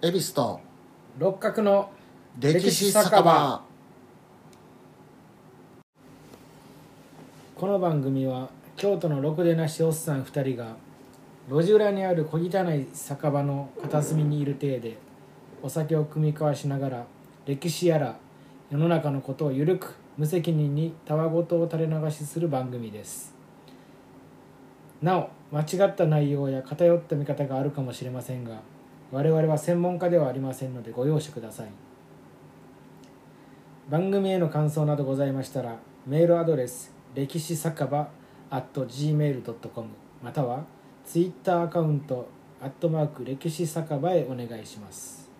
恵比寿と六角の歴史酒場。この番組は京都のろくでなしおっさん2人が路地裏にある小汚い酒場の片隅にいる体でお酒を酌み交わしながら歴史やら世の中のことをゆるく無責任にたわごとを垂れ流しする番組です。なお間違った内容や偏った見方があるかもしれませんが我々は専門家ではありませんのでご容赦ください。番組への感想などございましたらメールアドレス歴史酒場 at gmail.com またはツイッターアカウントアットマーク歴史酒場へお願いします。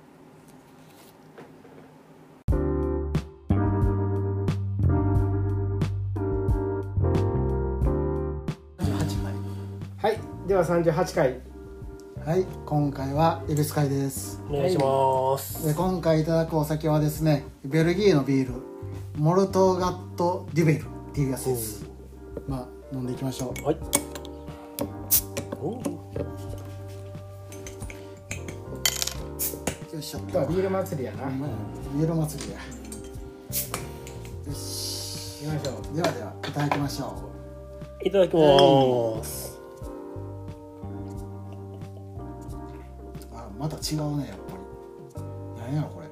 はい。では38回はい今回は恵比寿会です。お願いします。で今回いただくお酒はですねベルギーのビールモルトガット・デュベルっていうやつです。まあ飲んでいきましょう。はい。およいしょっ今日はビール祭りやな。行ほんビール祭りや。よし。きましょう。ではではいただきましょいただきます。違うねやっぱり。何やろこれ。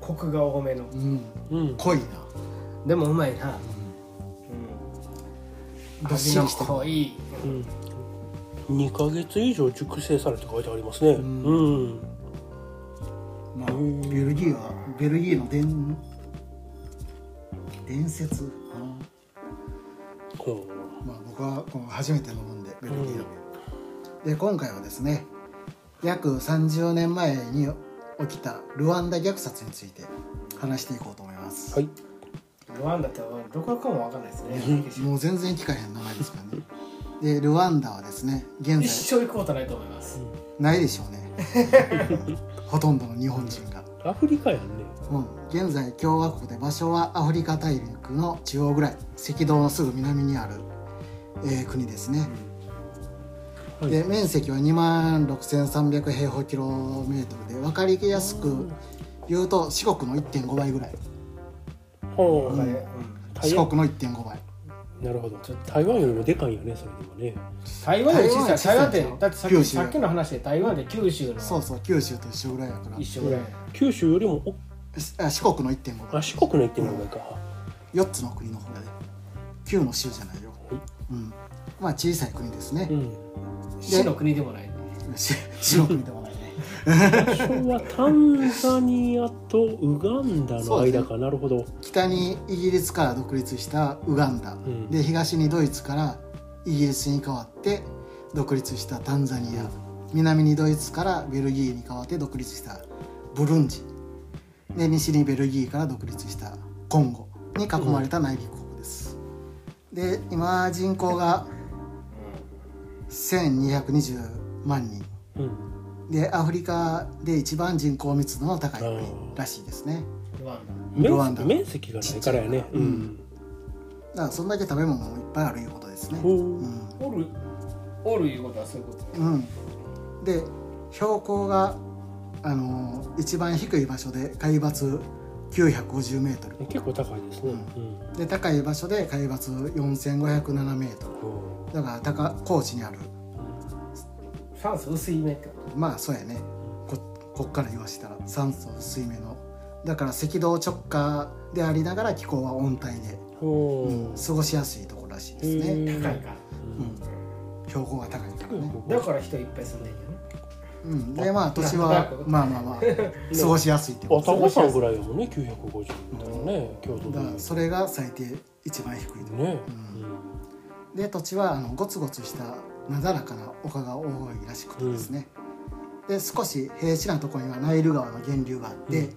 コクが多めの。うん。うん。濃いな。でもうまいな、うん、どっし味のりしてるう濃いん。二ヶ月以上熟成されて書いてありますね。ん。うん。まあ、ベルギーはベルギーの伝伝説かほな、まあ、僕はこの初めて飲むんでベルギーの。で今回はですね約30年前に起きたルワンダ虐殺について話していこうと思います、う。はい。ルワンダってどこかもわかんないですね。もう全然聞かへん名前ですからね。でルワンダはですね現一在生行くことないと思います。ないでしょうね。ほとんどの日本人が。アフリカやんね。うん、現在共和国で場所はアフリカ大陸の中央ぐらい。赤道のすぐ南にある、えー国ですね、はい。で面積は2万6300平方キロメートルで分かりやすく言うと四国の1.5倍ぐらい。ほう。わかる台湾。四国の1.5倍。なるほど。台湾よりもでかいんやね、それでもね。台湾より小さい。台湾ってだってさっきさっきの話で台湾で九州の。そうそう九州と一緒ぐらいやから。一緒ぐらい。九州よりもおあ四国の1.5倍。あ四国の行ってみるか。4つの国の方で。9の州じゃないよ、うん、まあ小さい国ですね。う、ん。死の国でもない。し 死の国でもないね。場所はタンザニアとウガンダの間か。なるほど。北にイギリスから独立したウガンダ、ん。で東にドイツからイギリスに代わって独立したタンザニア。南にドイツからベルギーに代わって独立したブルンジ。で西にベルギーから独立したコンゴに囲まれた内陸国です、で今人口が1220万人。うん。でアフリカで一番人口密度の高い国らしいですね。ルワン面ルワンダ。面積がないからやね。ううん。ん。だからそんだけ食べ物もいっぱいあるいうことですね、ほう。うん。ダおるおるいうことはそういうこと。うん、で標高が、あのー一番低い場所で海抜950メートル。結構高いですね。うん。で高い場所で海抜4507メートほルだから高高地にある。酸素薄い目ってこまあそうやね。ここっから言わしたら酸素水面の。だから赤道直下でありながら気候は温帯で、う。んう。過ごしやすいところらしいですね、高いから。うん、標高が高いからね、だから人いっぱい住んでんよねうん、でまあ年はまあまあまあ 過ごしやすいってこと。あ、タコさんぐらいやもんね、950だからね、京都で。それが最低一番低いところね。で土地はあのゴツゴツしたなだらかな丘が多いらしくてですね、で少し平地なところにはナイル川の源流があって、うん。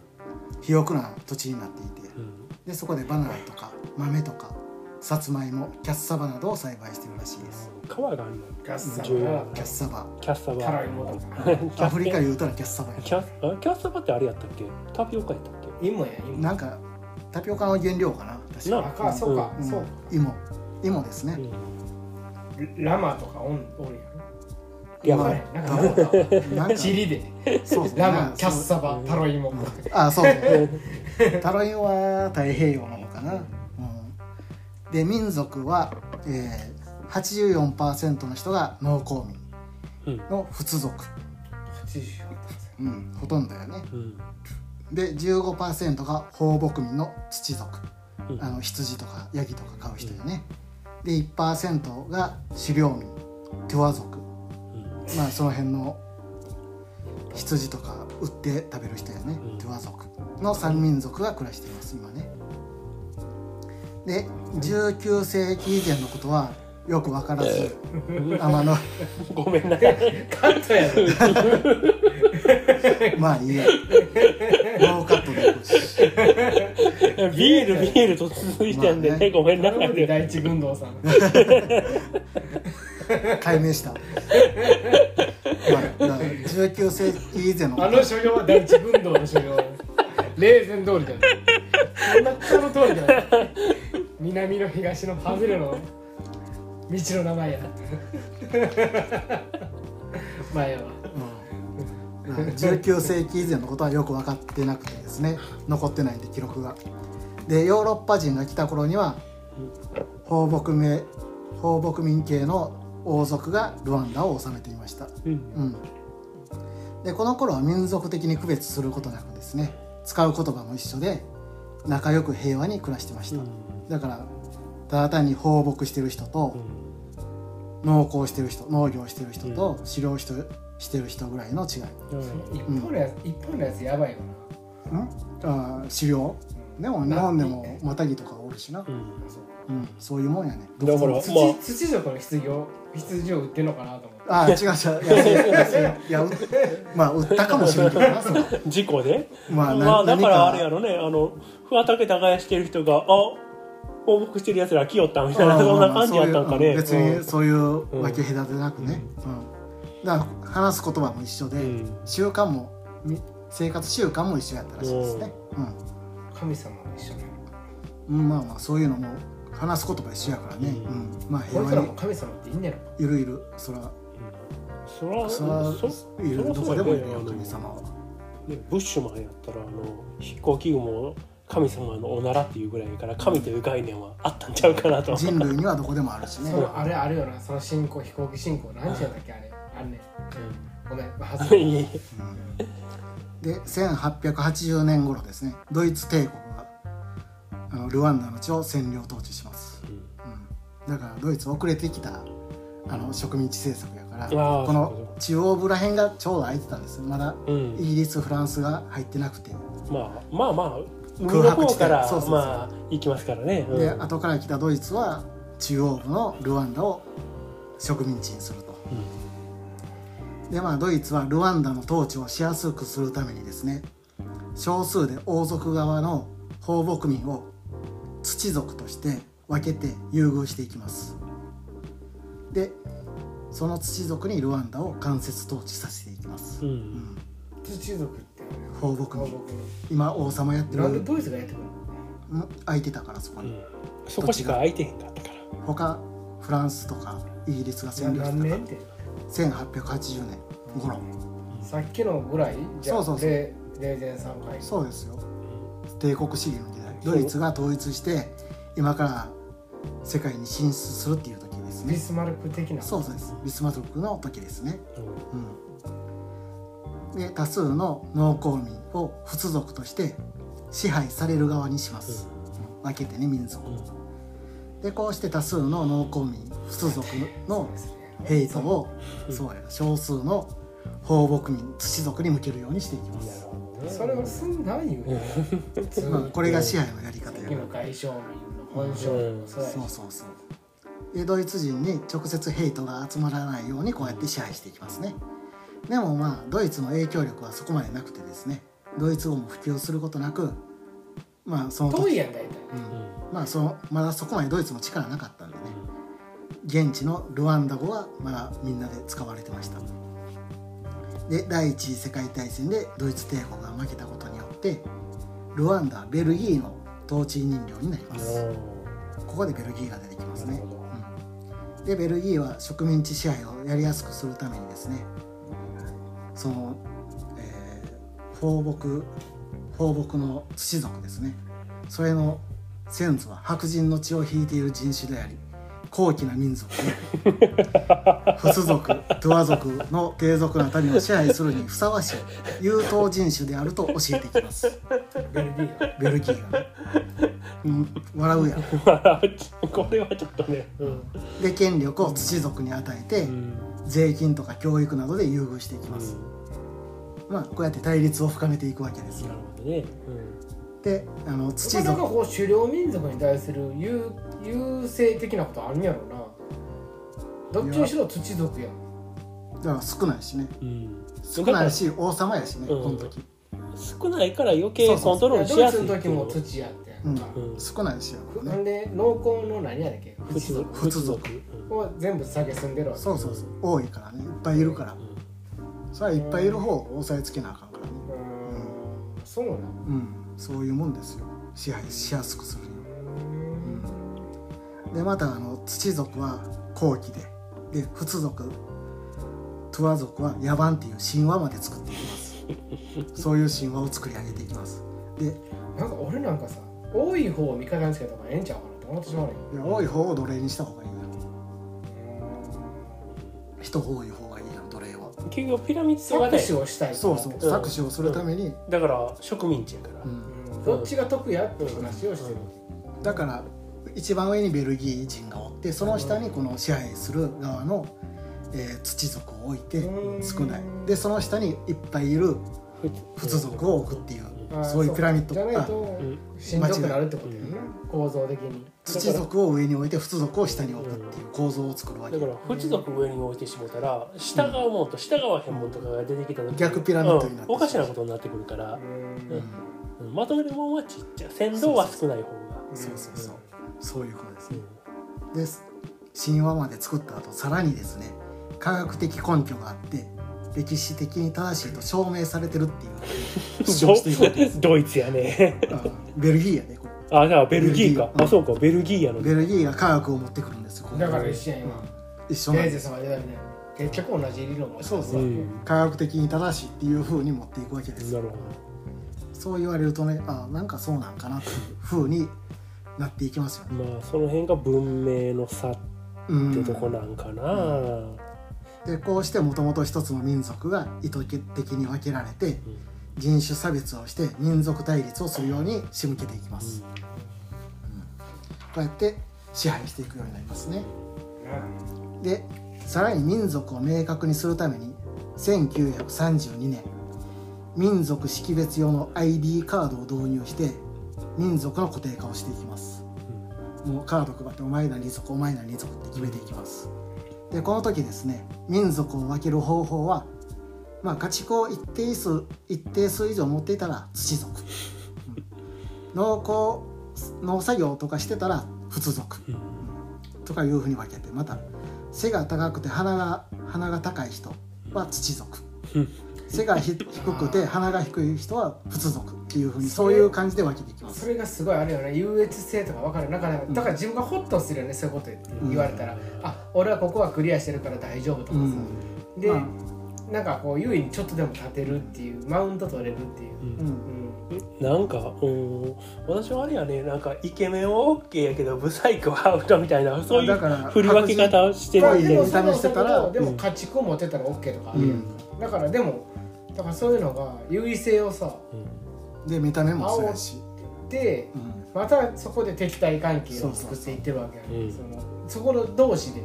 肥沃な土地になっていて。うん。でそこでバナナとか豆とかさつまいもキャッサバなどを栽培しているらしいです川があるの。ガッサ重要がキャッサバ。キャッサバ。タライモとかアフリカで言うたらキャッサバや。キャあキャッサバってあれやったっけ？タピオカやったっけ？芋や芋なんかタピオカの原料かな？確かな。あかそうか、うん。そう芋芋ですね、うん。ラマとかおんおるやいやわからへん。なんかなんかチリで。そうそう。ラムキャッサバタロイモ。あそうそう タロインは太平洋なのかな、うん、で民族は、えー、84%の人が農耕民うん。の仏族、80うん、ほとんどよね。うん。で15%が放牧民の土族うん。あの羊とかヤギとか飼う人よね。で1%が狩猟民テュア族まあその辺の羊とか売って食べる人やね、うん。テュア族。の3民族が暮らしています今ね。で19世紀以前のことはよく分からず天の。ごめんなさい。カットやろ まあいいや。ノーカットでビールビールと続いてんでまあね。ねごめんなさい。第一軍道さん。解明した、まあ、だから19世紀以前の。こあの所領は第一軍道の所領。霊前通りだよそんなその通りだよ南の東のハズレの道の名前や。まあええわうん。まあ19世紀以前のことはよく分かってなくてですね。残ってないんで記録が。でヨーロッパ人が来た頃には放牧名放牧民系の王族がルワンダを治めていました、うん。うん、でこの頃は民族的に区別することなくですね使う言葉も一緒で仲良く平和に暮らしてました、だからただ単に放牧してる人と農耕してる人農業してる人と狩猟してるしてる人ぐらいの違い、一本のやつ一本のやつやばいようん、あー狩猟。でも日本でもマタギとかおるしな、うん。なうん、そういうもんやね。だから土,、まあ土族の羊を羊を売ってんのかなと思って。ああ違う違う。いやいやいやいやうまあ売ったかもしれんけどなそれ。事故で。まあなまあだ何か。らあれやろね。あの畑耕してる人があ放牧してるやつら来よったみたいなそんな感じやったんかね。別にそういう分け隔てなくね、うん。だから話す言葉も一緒で、うん。習慣もみ生活習慣も一緒やったらしいですね、神様も一緒ね。うんうんまあまあそういうのも話す言葉一緒やからね、ううん。んまあこ平和に。神様っていいんねいるいる。そら。そらそらそいるどこでもいるよ神様は。ねブッシュマンやったらあの飛行機雲も神様のおならっていうぐらいやから神という概念はあったんちゃうかなと。人類にはどこでもあるしね。そのあれあるよな。その進行飛行機進行何時やったっけあれ。あるねごめん。はずいえいえで1880年頃ですね。ドイツ帝国があのルワンダの地を占領統治します、うん。だからドイツ遅れてきたあの植民地政策やからこの中央部ら辺がちょうど空いてたんですまだうん。イギリスフランスが入ってなくて、まあまあまあ海の方からそうそうそう。まあ行きますからね、うん。で後から来たドイツは中央部のルワンダを植民地にすると。でまあドイツはルワンダの統治をしやすくするためにですね少数で王族側の放牧民を土族として分けて優遇していきます。でその土族にルワンダを間接統治させていきます、うん。うん。土族って放牧民今王様やってる。なんでドイツがやってくるの？うん空いてたからそこに、うん。そこしか空いてへんかったから。他フランスとかイギリスが占領してた。から何年って？1880年頃。さっきのぐらい？じゃあそうそうそう。0 0.3回そうですよ。帝国主義の時代。ドイツが統一して今から世界に進出するっていう時ですね。ビスマルク的な。そうそうです。ビスマルクの時ですね、うん。うん、で多数の農耕民を仏族として支配される側にします、うん。分けてね民族でこうして多数の農耕民仏族のヘイトをそうや少数の放牧民土族に向けるようにしていきます、それをすんないよ普通 まあ、これが支配のやり方や。外商民の本性。うん。そうやそうそうそう。でドイツ人に直接ヘイトが集まらないようにこうやって支配していきますねでもまあドイツの影響力はそこまでなくてですねドイツ語も普及することなくまあその時遠いやん大体。うん。まあそのまだそこまでドイツも力なかったんでね。現地のルワンダ語はまだみんなで使われてました。で第一次世界大戦でドイツ帝国が負けたことによってルワンダはベルギーの統治人領になります。ここでベルギーが出てきますね。うん。でベルギーは植民地支配をやりやすくするためにですねその、えー放牧放牧の土族ですね。それの先祖は白人の血を引いている人種であり高貴な民族で フス族トゥア族の低族の民を支配するにふさわしい優等人種であると教えていきます。ベルギーがベルギーがね、うん、笑うやん。これはちょっとね。うん。で権力を土族に与えてうん税金とか教育などで優遇していきます、まあこうやって対立を深めていくわけですよ。なるほどね。であの土族こう狩猟民族に対する優優勢的なことあるんやろな。どっちにしろ土族や。んだから少ないしね。うん。うん少ないし王様やしね、うん。この時、少ないから余計コントロールしやすい時も土やってやうん。少ないしやね。なんで農耕の何やだっけ？族。普通族を全部下げ住んでるわけ。そうそうそう。多いからね。いっぱいいるから。それはいっぱいいる方を押さえつけなあかんからね。うーん。そうなんうん。そういうもんですよ。支配しやすくするには。でまたあの土族は後期で。で仏族トゥア族は野蛮っていう神話まで作っていきます。そういう神話を作り上げていきます。でなんか俺なんかさ多い方を味方につけた方がええんちゃうかなと思ってしまうねん。いや多い方を奴隷にした方がいいよ人多い方がいいよ奴隷は。結局ピラミッド型搾や取をしたいそうそううん。搾取をするために、だから植民地やから。うん。うん。どっちが得やって話をしてる。だから一番上にベルギー人がおってその下にこの支配する側の、えー土族を置いてうん。少ない。でその下にいっぱいいる仏族を置くっていう、あーそういうピラミッド。じゃないあとうん。しんどくなるってことやね。構造的に土族を上に置いて仏族を下に置くっていう構造を作るわけだから仏族上に置いてしもたら従うもんと従わへんもんとかが出てきた時逆ピラミッドになってう。んおかしなことになってくるからう、ん。まとめるもんはちっちゃい。先導は少ない方が。そうそうそう。そういうことですうねん。で神話まで作った後さらにですね科学的根拠があって歴史的に正しいと証明されてるっていう。ドイツやね。あベルギーやねあじゃあベルギーか。ベルギー。あそうかベルギーやのベルギーが科学を持ってくるんですよだから一緒や今。一緒なん結局同じ理論をそうそう、うん科学的に正しいっていう風に持っていくわけです。なるほそう言われるとねあなんかそうなんかなっていう風になっていきますよね。どまあその辺が文明の差っうんてとこなんかな、でこうしてもともと一つの民族が意図的に分けられて人種差別をして民族対立をするように仕向けていきます、こうやって支配していくようになりますね。でさらに民族を明確にするために1932年民族識別用の ID カードを導入して民族の固定化をしていきます、もうカード配ってお前何族お前何族って決めていきます。でこの時ですね民族を分ける方法はまあ家畜を一定数一定数以上持っていたら土族、うん農耕農作業とかしてたら仏族。うん。とかいうふうに分けてまた背が高くて鼻が鼻が高い人は土族。うん。背がひ低くて鼻が低い人は仏族。っていうふうにそういう感じで分けていきます。それがすごいあるよね。優越性とか分かるなかなかだから自分がホッとするよねそういうこと言われたら、あ俺はここはクリアしてるから大丈夫とかさ、うん。で、まなんかこう優位にちょっとでも立てるっていうマウント取れるっていう、うん。うん。なんかうん。私はあれやねなんかイケメンは OK やけどブサイクはアウトみたいなそういうだから振り分け方をして白るんで人見た目してたらでも家畜持ってたら OK とかあるやんうん。だからでもだからそういうのが優位性をさで見た目もそうやし、でうん。またそこで敵対関係を作っていってるわけやね。うん。そのそこの同士で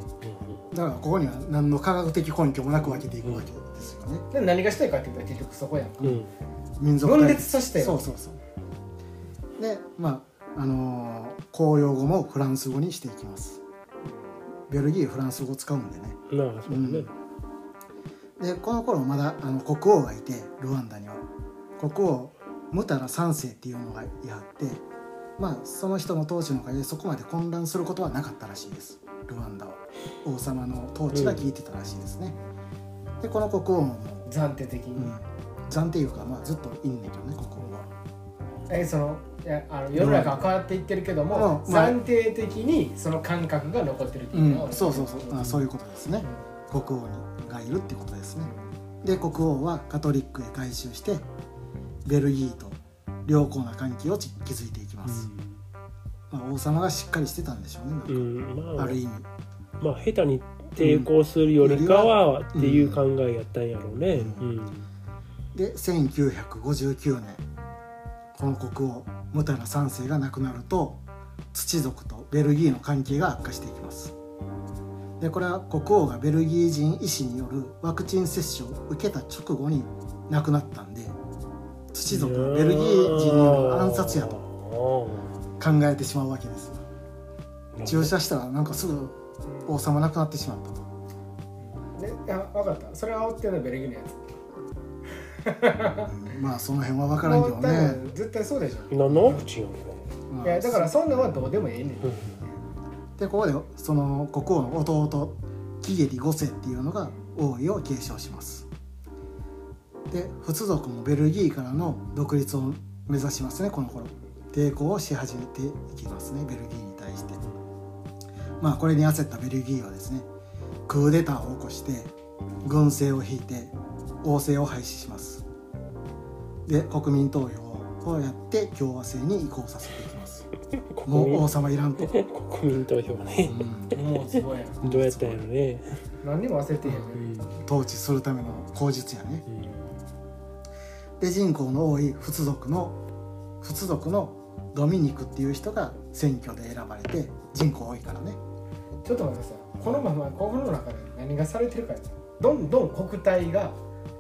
だからここには何の科学的根拠もなく分けていくわけですよね、で何がしたいかって言ったら結局そこやんうんうん。民族分裂させてよ。そうそうそう。でまああのー公用語もフランス語にしていきます。ベルギーフランス語使うんでね。なあそうね。でこの頃まだあの国王がいてルワンダには。国王ムタラ3世っていうのがいはってまあその人の統治のおかげでそこまで混乱することはなかったらしいですルワンダは王様の統治が効いてたらしいですね、でこの国王もも暫定的う、に、うん、暫定いうかまあずっといんねんけどね国王は。えそのいやあの世の中は変わっていってるけども、暫定的にその感覚が残ってるってういうのは、ん、そうそうそう、あそういうことですね。国王にがいるってことですね。で国王はカトリックへ改宗してベルギーと良好な関係を築いていきます、まあ、王様がしっかりしてたんでしょうねなんか。うんまあ。ある意味。まあ下手に抵抗するよりかはっていううん考えやったんやろうね。ううん。で1959年この国王ムタラ3世が亡くなると土族とベルギーの関係が悪化していきます。でこれは国王がベルギー人医師によるワクチン接種を受けた直後に亡くなったんで土族はベルギー人による暗殺やと考えてしまうわけです。よ注射したらなんかすぐ王様亡くなってしまったと。ね、いや分かった。それは煽ってるのはベルギーのやうん。まあその辺は分つからんけどね、分絶対そうでしょ、何のワクチンやろまあいやだからそんなんはどうでもいいねん、でここでその国王の弟キゲリ5世っていうのが王位を継承します。で仏族もベルギーからの独立を目指しますねこの頃抵抗をし始めていきますねベルギーに対して。まあこれに焦ったベルギーはですねクーデターを起こして軍政を引いて王政を廃止します。で国民投票をやって共和制に移行させていきます。もう王様いらんと、国民投票ね。うん。もうすごいどうやったんやろね。何にも忘れてへんうん。統治するための口実やね。で人口の多い仏族の仏族のドミニクっていう人が選挙で選ばれて人口多いからね。ちょっと待ってさこのままこの中で何がされてるかやつどんどん国体が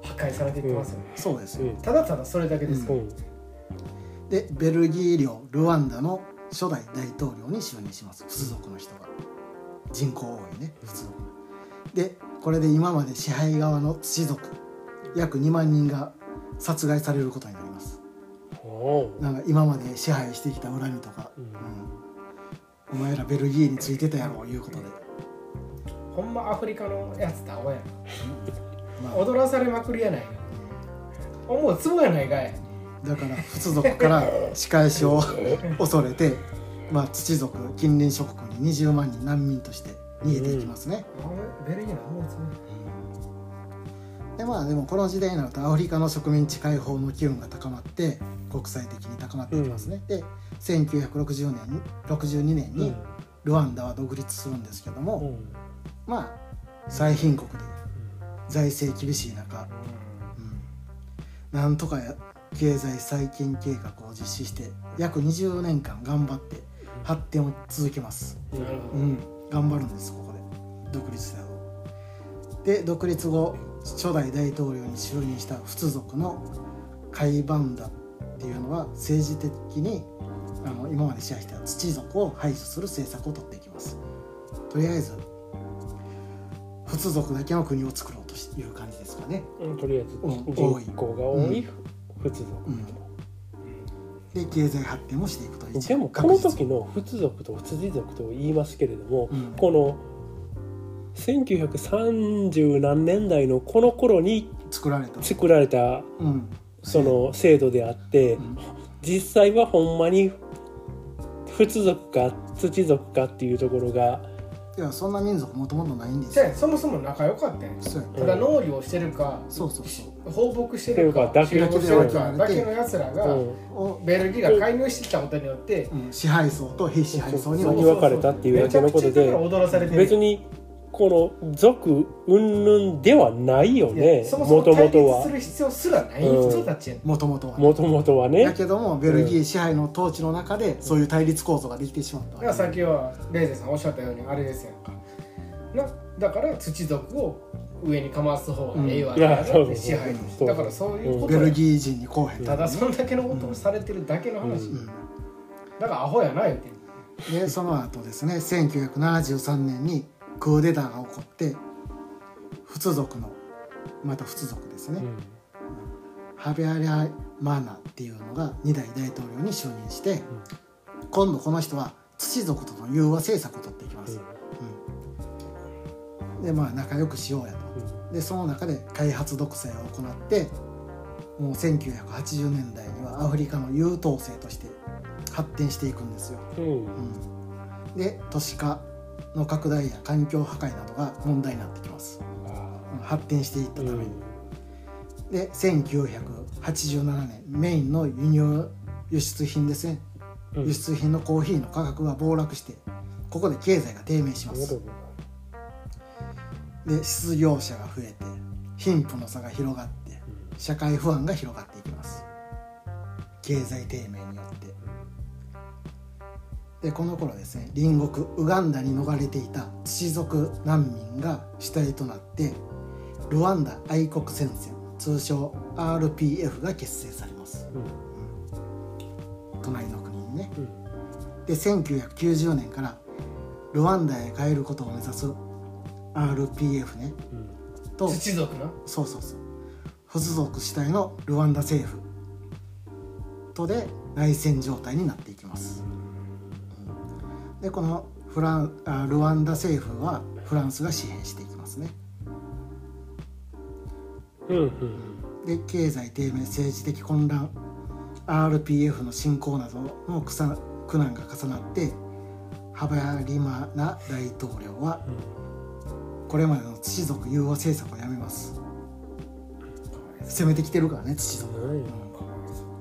破壊されていってますよね、そうですよ。うんただただそれだけですよ、うん。でベルギー領ルワンダの初代大統領に就任します。仏族の人が。人口多いね仏族でこれで今まで支配側の土族約2万人が殺害されることになりますおうなんか今まで支配してきた恨みとか、うん。うん。お前らベルギーについてたやろいうことで、ほんまアフリカのやつってアホやまあ。な踊らされまくりやない。か思うつぼやないかい。だから仏族から仕返しを 恐れて、まあ、土族近隣諸国に20万人難民として逃げていきますね、あれ？ベルギーの思うつぼやでまあでもこの時代になるとアフリカの植民地解放の機運が高まって国際的に高まっていきますね、で1960年に62年うん。にルワンダは独立するんですけども、うん。まあ最貧国で財政厳しい中、うん、なんとかや経済再建計画を実施して約20年間頑張って発展を続けます、うん、頑張るんですここで。独立した後で独立後初代大統領に就任した仏族のカイバンダっていうのは政治的にあの今まで支配した土族を排除する政策を取っていきます。とりあえず仏族だけの国を作ろうという感じですかね。うんとりあえずうん人口が多い仏族うん。で経済発展もしていくとでもこの時の仏族と土族と言いますけれども、うん。この1930何年代のこの頃に作られた、作られたうん、その制度であって、うん。実際はほんまに仏族か土族かっていうところがいやそんな民族もともとないんですじゃよあそもそも仲良かったやん。そただ農業してるかそうそうそう。放牧してるかだけ収穫してるかだけだけのやつらが、うん。を、ベルギーが介入してきたことによってうん、支配層と非支配層に分かれたっていうだけのことで別にこの族云々ではないよいねもそももとも対とは立する必要すらない人たちもともとはね。もともとはだねけどもベルギー支配の統治の中でそういう対立構造ができてしまっただからさっきはレイゼさんおっしゃったようにあれですやんか。なだから土族を上にかます方がええわけやなうん。だからそういうことベやルギー人にこうへんただそんだけのことをされてるだけの話、うん。だからアホやな言うてんでその後ですね1973年にクーデターが起こって仏族のまた仏族ですね、うん。ハビアリャ・マーナっていうのが2代大統領に就任して、今度この人は土族との融和政策を取っていきます、うん。でまあ仲良くしようやと。でその中で開発独裁を行ってもう1980年代にはアフリカの優等生として発展していくんですよ、うん。うん、で都市化の拡大や環境破壊などが問題になってきます。発展していったーために、で1987年メインの輸入輸出品ですね、うん。輸出品のコーヒーの価格が暴落してここで経済が低迷します。で失業者が増えて貧富の差が広がって社会不安が広がっていきます。経済低迷によってでこの頃ですね隣国ウガンダに逃れていた土族難民が主体となってルワンダ愛国戦線通称 RPF が結成されます。隣の国にね。うん。で1990年からルワンダへ帰ることを目指す RPF ね。うん。と土族な？そうそうそう。付属主体のルワンダ政府とで内戦状態になっていきますでこのフランあルワンダ政府はフランスが支援していきますね。うんうんで経済低迷政治的混乱 RPF の侵攻などの苦さ苦難が重なってハバリマナ大統領はこれまでの土族融和政策をやめます。攻めてきてるからね。土族、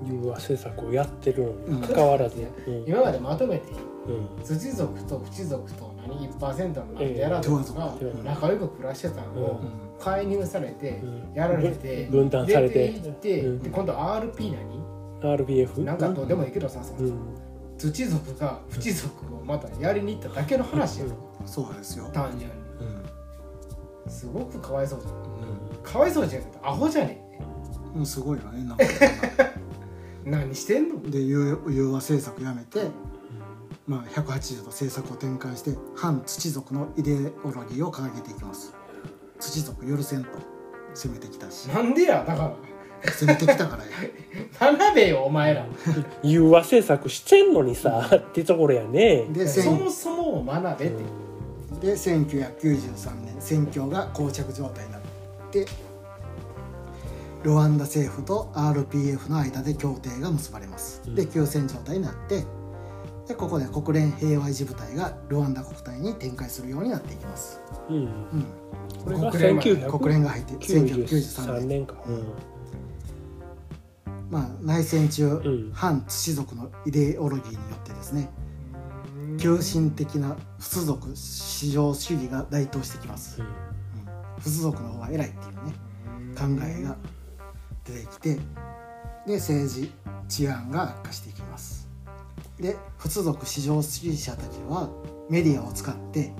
融和政策をやってるのうん。に関わらず、うん。今までまとめてうん土族と淵族と何1%のなんでやらずとかええ。仲良く暮らしてたのをうん。介入されてうん。やられて分断されて。いってうん。で今度 RP 何？RBF? なんかどうでもいいけどさうん。土族が淵族をまたやりに行っただけの話やろそうですよ、単純うん。にすごくかわいそうじゃん。かわいそうじゃんアホじゃね？うん、すごいよねなん 何してんの？で融融和政策やめて、まあ、180度政策を転換して反土族のイデオロギーを掲げていきます。土族許せんと攻めてきたし。なんでやだから。攻めてきたからや。学べよお前ら。融和政策してんのにさってところやね。でそ千もそも学べって。で1993年戦況が膠着状態になってルワンダ政府と RPF の間で協定が結ばれます。でうん。休戦状態になってでここで国連平和維持部隊がルワンダ国体に展開するようになっていきます、うん。うん、国連国連が入って1993 1993年。年かまあ、内戦中、ん。反土族のイデオロギーによってですね急進的な仏族至上主義が台頭してきます、うん。仏族の方が偉いっていうね考えが出てきてで政治治安が悪化していきますで仏族至上主義者たちはメディアを使って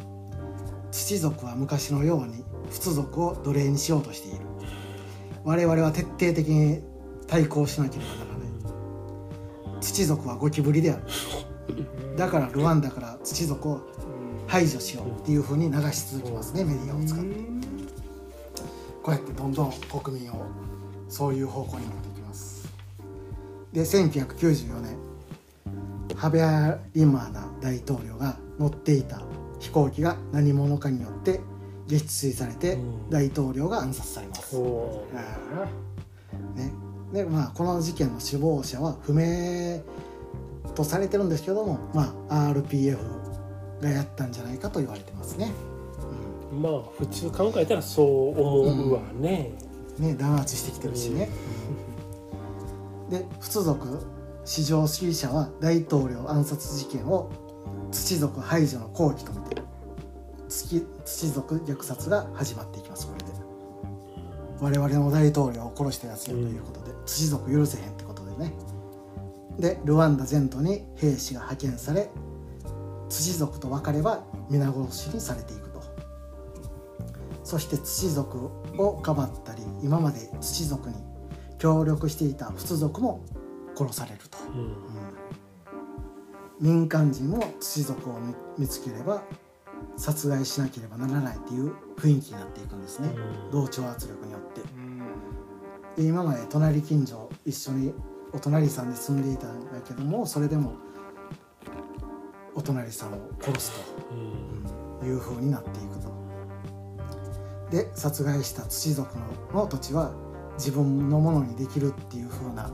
土族は昔のように仏族を奴隷にしようとしている。我々は徹底的に対抗しなければならない。土族はゴキブリである。だからルワンダから土族を排除しようっていうふうに流し続けますねメディアを使って。こうやってどんどん国民をそういう方向に持っていきます。で1994年ハベアリマーナ大統領が乗っていた飛行機が何者かによって撃墜されてうん。大統領が暗殺されます、ね。でまあ、この事件の首謀者は不明とされてるんですけども、まあ、RPF がやったんじゃないかと言われてますね。ーまあ普通考えたらそう思うわね、ね弾圧してきてるしね。で仏族至上主義者は大統領暗殺事件を土族排除の好機と見て土土族虐殺が始まっていきます。これで。我々の大統領を殺したやつやということで、土族許せへんってことでね。でルワンダ全土に兵士が派遣され土族と分かれば皆殺しにされていくと。そして土族をかばったり今まで土族に協力していた仏族も殺されると、うん。うん。民間人も土族を見見つければ殺害しなければならないっていう雰囲気になっていくんですね、うん。同調圧力によって。で今まで隣近所一緒にお隣さんで住んでいたんだけどもそれでもお隣さんを殺すうん。という風になっていくと。で殺害した土族のの土地は自分のものにできるっていう風な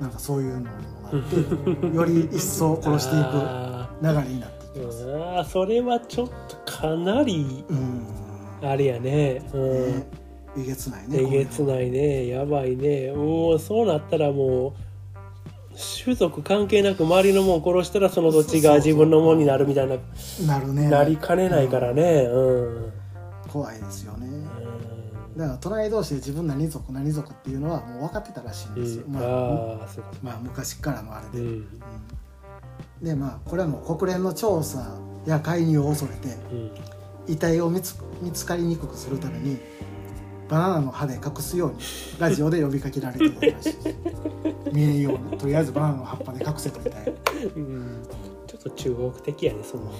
なんかそういうのにもなってより一層殺していくあ流れになっていきーます。あーそれはちょっとかなりうんあれやねうんねえげつないね。えげつい。ないねやばいねもうそうなったらもう種族関係なく周りのもん殺したらその土地が自分のもんになるみたいななるね。なりかねないからねうん怖いですよね。うんだから隣同士で自分何族何族っていうのはもう分かってたらしいんですよ。うん。まあ、まあ昔からのあれで。うん。うん。でまあこれはもう国連の調査や介入を恐れてうん。遺体を見つ見つかりにくくするためにバナナの葉で隠すようにラジオで呼びかけられているらしい。見えんように。とりあえずバナナの葉っぱで隠せと遺体うん。ちょっと中国的やねその。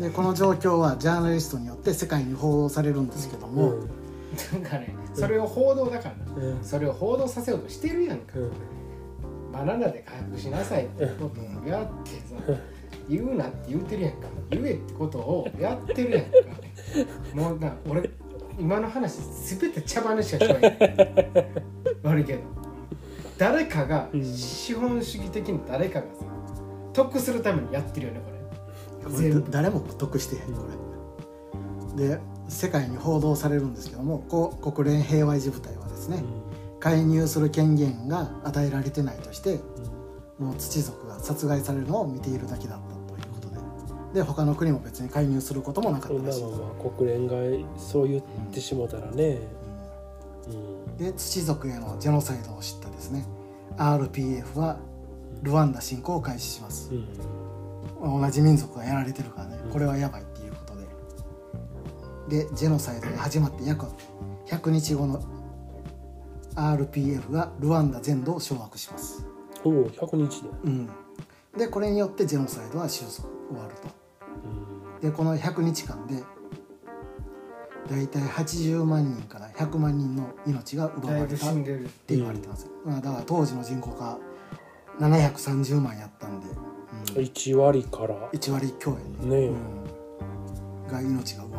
でこの状況はジャーナリストによって世界に報道されるんですけども、なんかねそれを報道だからな。うん。それを報道させようとしてるやんか。うん。バナナで回復しなさいってことをやってさ言うなって言ってるやんか。言えってことをやってるやんか。もうな俺今の話全て茶番しか聞こえない 悪いけど。誰かがうん。資本主義的に誰かがさ得するためにやってるよねこれ。誰も得してへんこれで世界に報道されるんですけどもこう国連平和維持部隊はですね介入する権限が与えられてないとしてもう土族が殺害されるのを見ているだけだったということで。で他の国も別に介入することもなかそったらし国連がそう言ってしもたらね。うん。で土族へのジェノサイドを知ったですね RPF はルワンダ侵攻を開始します。うん。同じ民族がやられてるからねこれはやばいででジェノサイドが始まって約100日後の RPF がルワンダ全土を掌握します、おお100日で。うん、でこれによってジェノサイドは収束終わると。うん。でこの100日間で大体80万人から100万人の命が奪われたって言われてます、まあ、だから当時の人口が730万やったんで、うん、1割から。1割強やね。ねえ。うん、が命が奪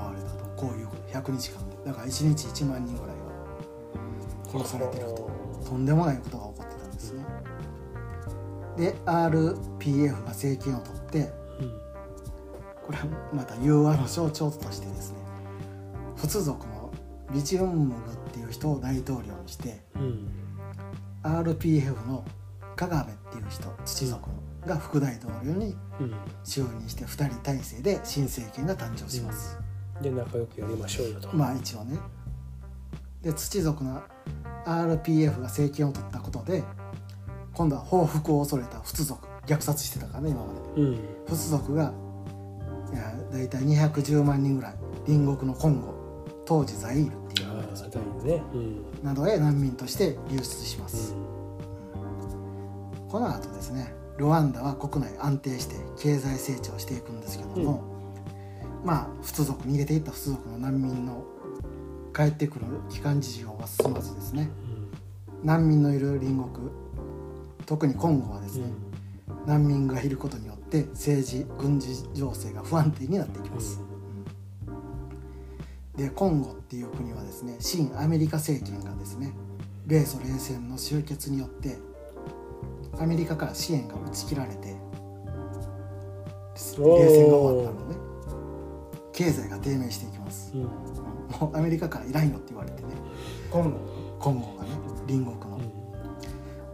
100日間で。だから1日1万人ぐらいが殺されてると。とんでもないことが起こってたんですね。で RPF が政権を取ってうんこれはまた融和の象徴としてですね仏族のビチウンムグっていう人を大統領にしてうん RPF のカガベっていう人土族のが副大統領にうん就任して2人体制で新政権が誕生します、で仲良くやりましょうよと。まあ一応ね。で土族の RPF が政権を取ったことで今度は報復を恐れた仏族虐殺してたからね今まで。うん仏族がいや大体210万人ぐらい隣国のコンゴ当時ザイールっていうあ名前ですあだよね。うん。などへ難民として流出しまうす、ん。この後ですねルワンダは国内安定して経済成長していくんですけども、まあ仏族逃げていった仏族の難民の帰ってくる帰還事情は進まずですね。難民のいる隣国特にコンゴはですね、難民がいることによって政治軍事情勢が不安定になっていきます、でコンゴっていう国はですね新アメリカ政権がですね米ソ冷戦の終結によってアメリカから支援が打ち切られて冷戦が終わったんでね経済が低迷していきます。うん。もうアメリカからいらんよって言われてね。コンゴがね隣国の。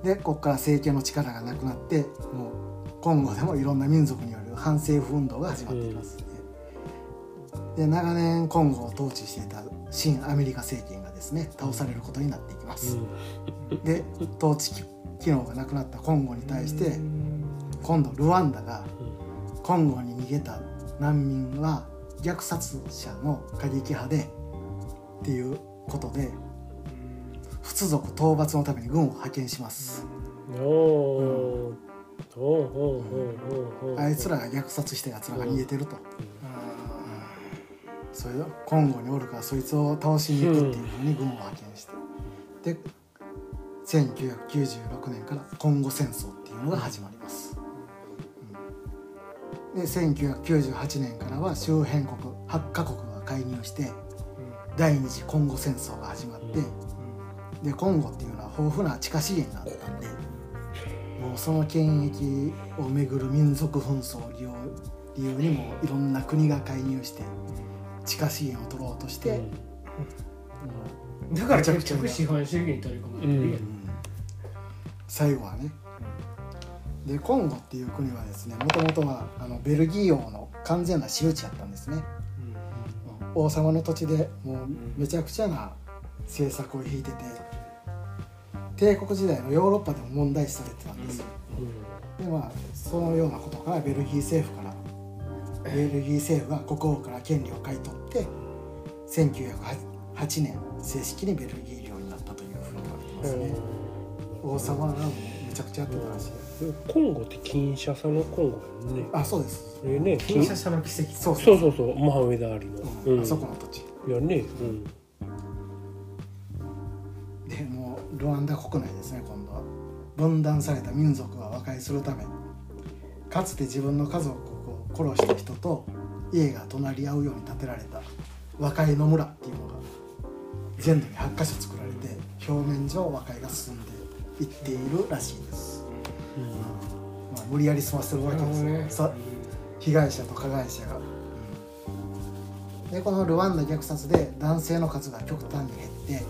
でここから政権の力がなくなってもうコンゴでもいろんな民族による反政府運動が始まっています、で長年コンゴを統治していた新アメリカ政権がですね倒されることになっていきます、で統治機機能がなくなったコンゴに対して今度ルワンダがコンゴに逃げた難民は虐殺者の過激派でっていうことで仏族討伐のために軍を派遣します。あいつらが虐殺したやつらが逃げてると。それでコンゴにおるからそいつを倒しに行くっていうのに軍を派遣して。で1996年からコンゴ戦争っていうのが始まります、うんで1998年からは周辺国8カ国が介入して第二次コンゴ戦争が始まってでコンゴっていうのは豊富な地下資源があったんでもうその権益をめぐる民族紛争を利用理由にもいろんな国が介入して地下資源を取ろうとして、もだから結めちゃくちゃ局資本主義に取り込まれて最後はねでコンゴっていう国はですねもともとはあのベルギー王の完全な私有地だったんですね。王様の土地でもうめちゃくちゃな政策を引いてて帝国時代のヨーロッパでも問題視されてたんです。よ、でまあそのようなことからベルギー政府からベルギー政府が国王から権利を買い取って1908年正式にベルギー領になったというふうに言われてますね、王様がもうめちゃくちゃやってたらしい、コンゴってキンシャサのコンゴやんね。あそうです。えねキンシャサの奇跡。そうそう。そうそうモハメダ・アリの、うん。あそこの土地。いやねうん。でもうルワンダ国内ですね今度は。分断された民族が和解するため。かつて自分の家族を殺した人と家が隣り合うように建てられた。和解の村っていうのが全土に8カ所作られて表面上和解が進んでいっているらしい。です、まあ、無理やり済ませるわけですよ、さ被害者と加害者が、でこのルワンダ虐殺で男性の数が極端に減っ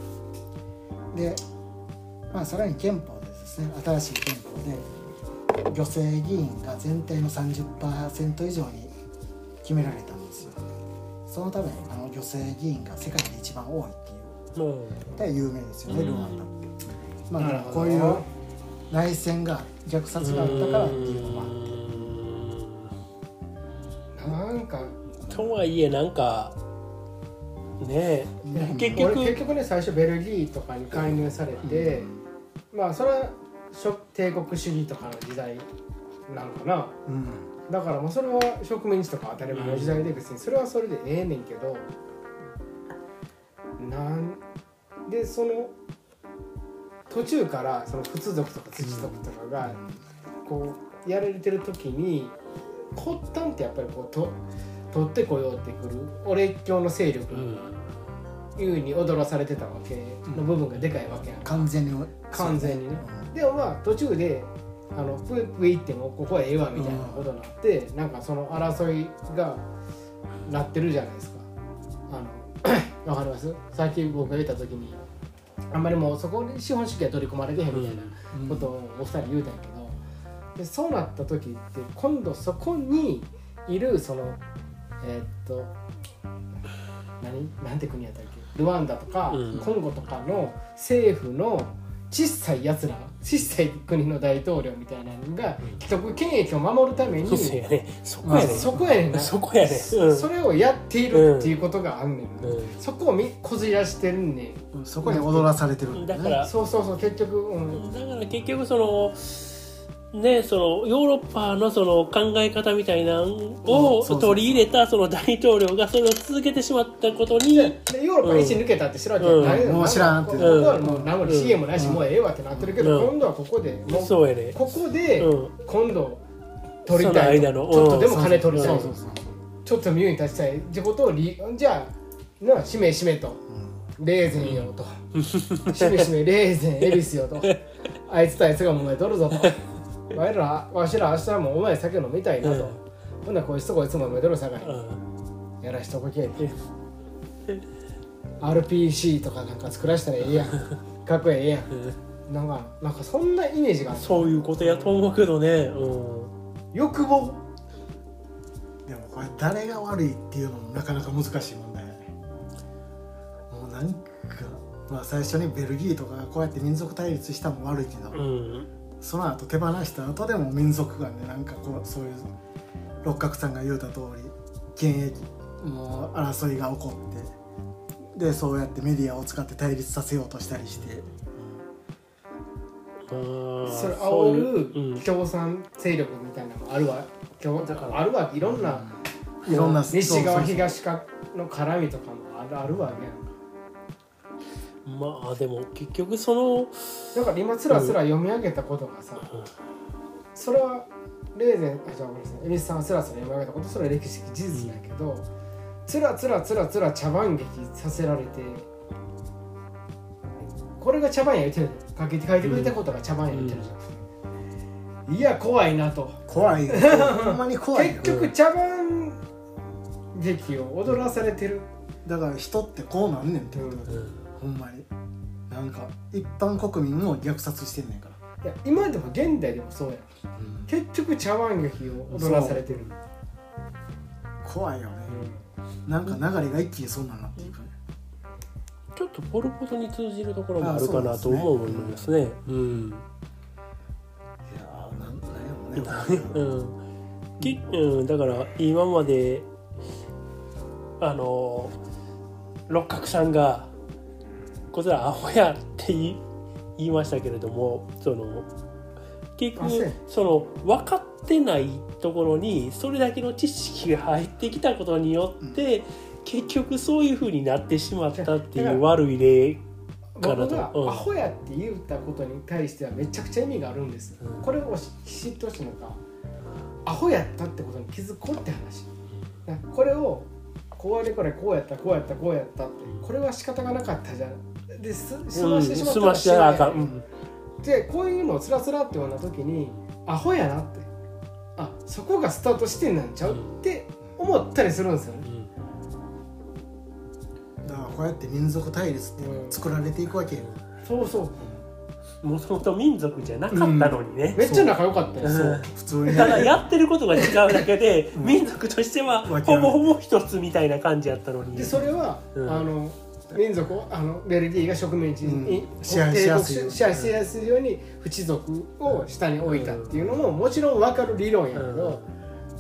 てで、まあ、さらに憲法でですね。新しい憲法で女性議員が全体の30%以上に決められたんですよ。そのためあの女性議員が世界で一番多いっていう。う。んで有名ですよねルワンダって。まあこういう内戦が虐殺があったからっていうのもあって。なんかとはいえなんかねえ結局俺結局ね最初ベルギーとかに介入されて、まあそれは諸帝国主義とかの時代なんかな。うんだからもうそれは植民地とか当たり前の時代で別にそれはそれでええねんけどなんでその途中からその仏族とか土族とかがこうやられてる時に発端ってやっぱりこうと取ってこようってくる俺教の勢力うん。いうに踊らされてたわけの部分がでかいわけやん。か完全に。完全にね。でもまあ途中であのプイプイってもここはええわみたいなことになって、なんかその争いがなってるじゃないですか。あの わかります？さっき僕が言った時にあんまりもうそこに資本主義は取り込まれてへんみたいなうん。ことをお二人言うたんやけどでそうなった時って今度そこにいるそのえーっと何？なんて国やったっけ？ルワンダとか、うん。コンゴとかの政府の小さいやつら小さい国の大統領みたいなのが既得権益を守るためにそうやね。そこやね。そこやねそこやねうん。それをやっているっていうことがあんねん、うそこをみこじらしてるんねん。そこに踊らされてるだからそうそうそう結局、うん、だから結局そのねそのヨーロッパのその考え方みたいなのうんを取り入れたその大統領がそれを続けてしまったことにヨーロッパ一抜けたって知らんけど、うん。何もう知らんって。ここはもう何もうん。CM ないし、もうええわってなってるけど、うん。今度はここでもうそうやねここでうん。今度取りたいの間の。ちょっとでも金取りたいそうそうそう。ちょっと身に立ちたい。ってことをりじゃあなしめしめと。レーゼンよと。しめしめレーゼンエビスよと。あいつとあいつが揉めとるぞとわしらわしら明日もお前酒飲みたいなと、うん。ほんならこいつとこいつも揉めとるさかいうん。やらしとこけって。RPC とかなんか作らしたらええやん。かっこええやん。なんかなんかそんなイメージがある。そういうことやと思うけどね。うん。欲望。でもこれ誰が悪いっていうのもなかなか難しい問題やね。もうなんかまあ最初にベルギーとかがこうやって民族対立したのも悪いけど、うんその後手放した後でも民族間でなんかこうそういう六角さんが言うた通り権益もう争いが起こってでそうやってメディアを使って対立させようとしたりして。うんそれ煽る共産勢力みたいなのもあるわ。共だからあるわいろんな、いろんな西側東側の絡みとかもあるあるわけやんまあでも結局そのだから今つらつら読み上げたことがさ、それはレーゼンあじゃあごめんなさい蛭子さんがつらつら読み上げたことそれは歴史的事実だけど、つらつらつらつら茶番劇させられてこれが茶番や言ってる書いて書いてくれたことが茶番や言ってるじゃなくて、いや怖いなと。怖い。よほんまに怖い。よ結局茶番劇を踊らされてる、だから人ってこうなんねんってことだよほんまに。なんか一般国民を虐殺してんねんから。いや今でも現代でもそうやん。結局茶碗劇を踊らされてる、怖いよね。なんか流れが一気にそんなんなっていく。ちょっとポル・ポトに通じるところもあるかなと思うんですね。うん。いやーなんなんやろね。うん。きうん、だから今まであの六角さんがこちらアホやって言いましたけれどもその結局その分かってないところにそれだけの知識が入ってきたことによって、結局そういうふうになってしまったっていう悪い例かな僕がと。うん。アホやって言ったことに対してはめちゃくちゃ意味があるんです、うん。これを知ってほしいのかアホやったってことに気づこうって話。なこれをこうでこれこうやったこうやったこうやったってこれは仕方がなかったじゃんです済ましてしまった済ましいうん。でこういうのをつらつらって言われた時にアホやなって。あそこがスタート地点なんちゃうって思ったりするんですよね、だからこうやって民族対立って作られていくわけよ、そうそう。もともと民族じゃなかったのにね。めっちゃ仲良かったよ、うん。そう普通に。ただやってることが違うだけで、うん。民族としてはほぼほぼ一つみたいな感じやったのに。でそれは、うん。あの民族をあのベルギーが植民地に、うん。支配しやすいように。支配しやすいように不知族を下に置いたっていうのももちろん分かる理論やけど、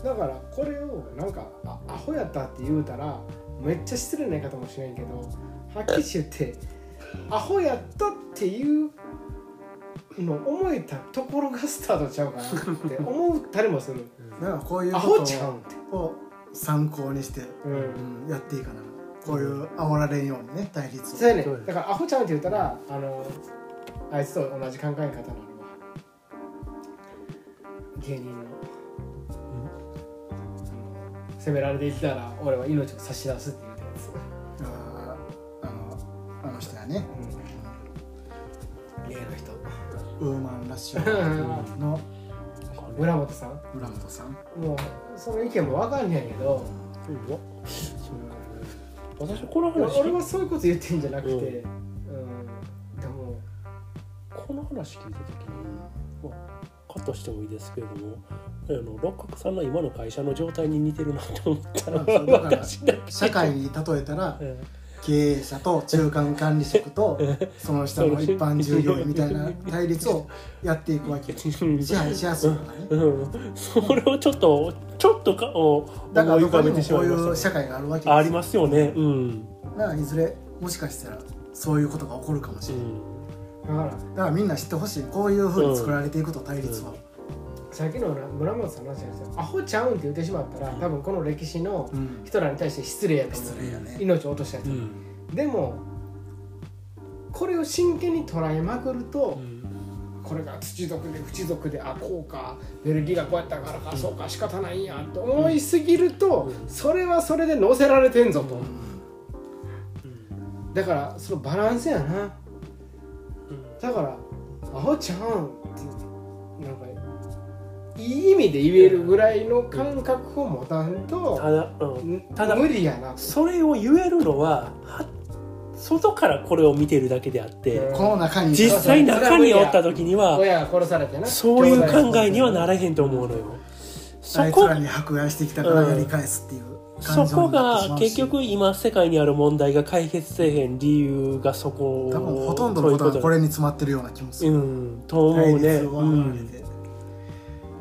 だからこれをなんかあアホやったって言うたらめっちゃ失礼な言い方もしないけどはっきり言ってアホやったっていうの思えたところがスタートちゃうかなって思ったりもする。だからこういうアこホちゃうんって、とを参考にして、うん。うんやっていいかなこういう煽られんようにね対立を。そうやね。だからアホちゃんって言ったらあのあいつと同じ考え方なのは芸人の、責められていったら俺は命を差し出すって言ったやつ、あーあのあの人やね。うん、芸の人。ウーマンラッシュの。村本さん。村本さん。もうその意見も分かんねやけど。うわ私この俺話俺はそういうこと言ってんじゃなくて、うん。うん、でもこの話聞いた時に、まあ、カットしてもいいですけれどもあの六角さんの今の会社の状態に似てるなって思ったら私だけ。社会に例えたらうん経営者と中間管理職と その下の一般従業員みたいな対立をやっていくわけよ。支配しやすいからね。うん、それをちょっとちょっとかをだからどこにもこういう社会があるわけですありますよね。うん、だからいずれもしかしたらそういうことが起こるかもしうれない、ん、だからだからみんな知ってほしい。こういうふうに作られていくと対立は、さっきの村本さんの話ですよアホちゃうんって言ってしまったら多分この歴史のうん。人らに対して失礼やと思う。ね。命を落とした人、うん。でもこれを真剣に捉えまくると、これが土族で淵族であこうかベルギーがこうやったからか、そうか仕方ないん。やと思いすぎると、うん。それはそれで乗せられてんぞと、うん。だからそのバランスやな。だから「アホちゃん」ってなんかいい意味で言えるぐらいの感覚を持たんと、ただ、うん、んただ無理やなそれを言えるのはは外からこれを見てるだけであって、うんこの中に実際中におった時には親が殺されてな。そういう考えにはならへんと思うのよ。そこあいに迫害してきたからやり返すっていうそ感情こが結局今世界にある問題が解決せえへん理由がそこ多分ほとんどのことはこれに詰まってるような気もすうる、んと思対うね。うん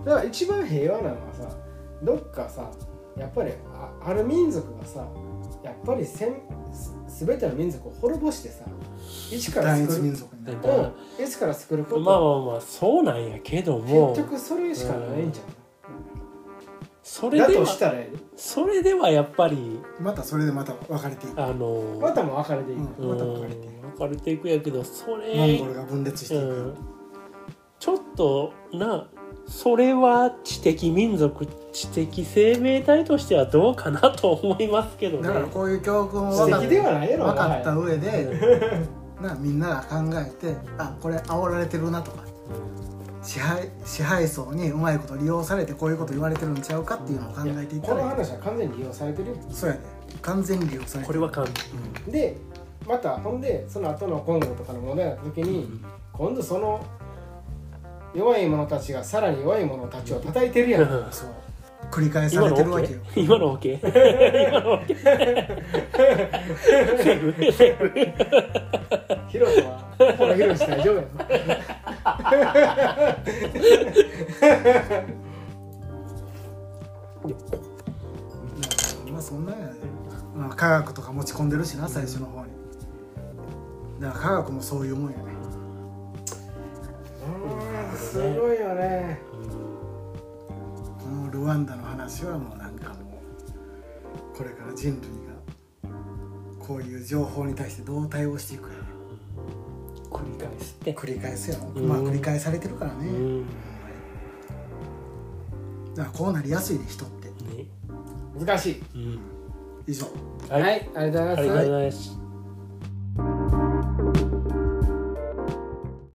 だから一番平和なのはさどっかさやっぱりあある民族がさやっぱりせんす全ての民族を滅ぼしてさ一から作る民族になるだからを一から作ること、まあまあまあそうなんやけども結局それしかないんじゃそん、だれではそれではやっぱりまたそれでまた分かれていく。あのまたも別れていく、うんまた分かれていく。うん分かれていくやけどそモンれゴルが分裂していく、うん。ちょっとなそれは知的民族知的生命体としてはどうかなと思いますけどね。だからこういう教訓を分かったお上で、うんなみんなが考えてあこれ煽られてるなとか支配支配層にうまいこと利用されてこういうこと言われてるんちゃうかっていうのを考えていったこの話は完全に利用されてるよ。そうやね完全に利用されてる。これは完でまたほんでその後のコンゴとかの問題になった時に今度その弱い者たちがさらに弱い者たちを叩いてるやん。そう。繰り返されてるわけよ?今の OK? 今の OK? セーフセーフヒロトは心広し大丈夫やろまあそんなんやね、まあ、科学とか持ち込んでるしな最初の方に。だから科学もそういうもんやね。うんすごいよね。このルワンダの話はもうなんかもうこれから人類がこういう情報に対してどう対応していくか。やね繰り返すって。繰り返すやろ、うん。まあ繰り返されてるからね、うん。だからこうなりやすいね人って。ね。難しい。うん。以上。はい、ありがとうございます。ありがとうございます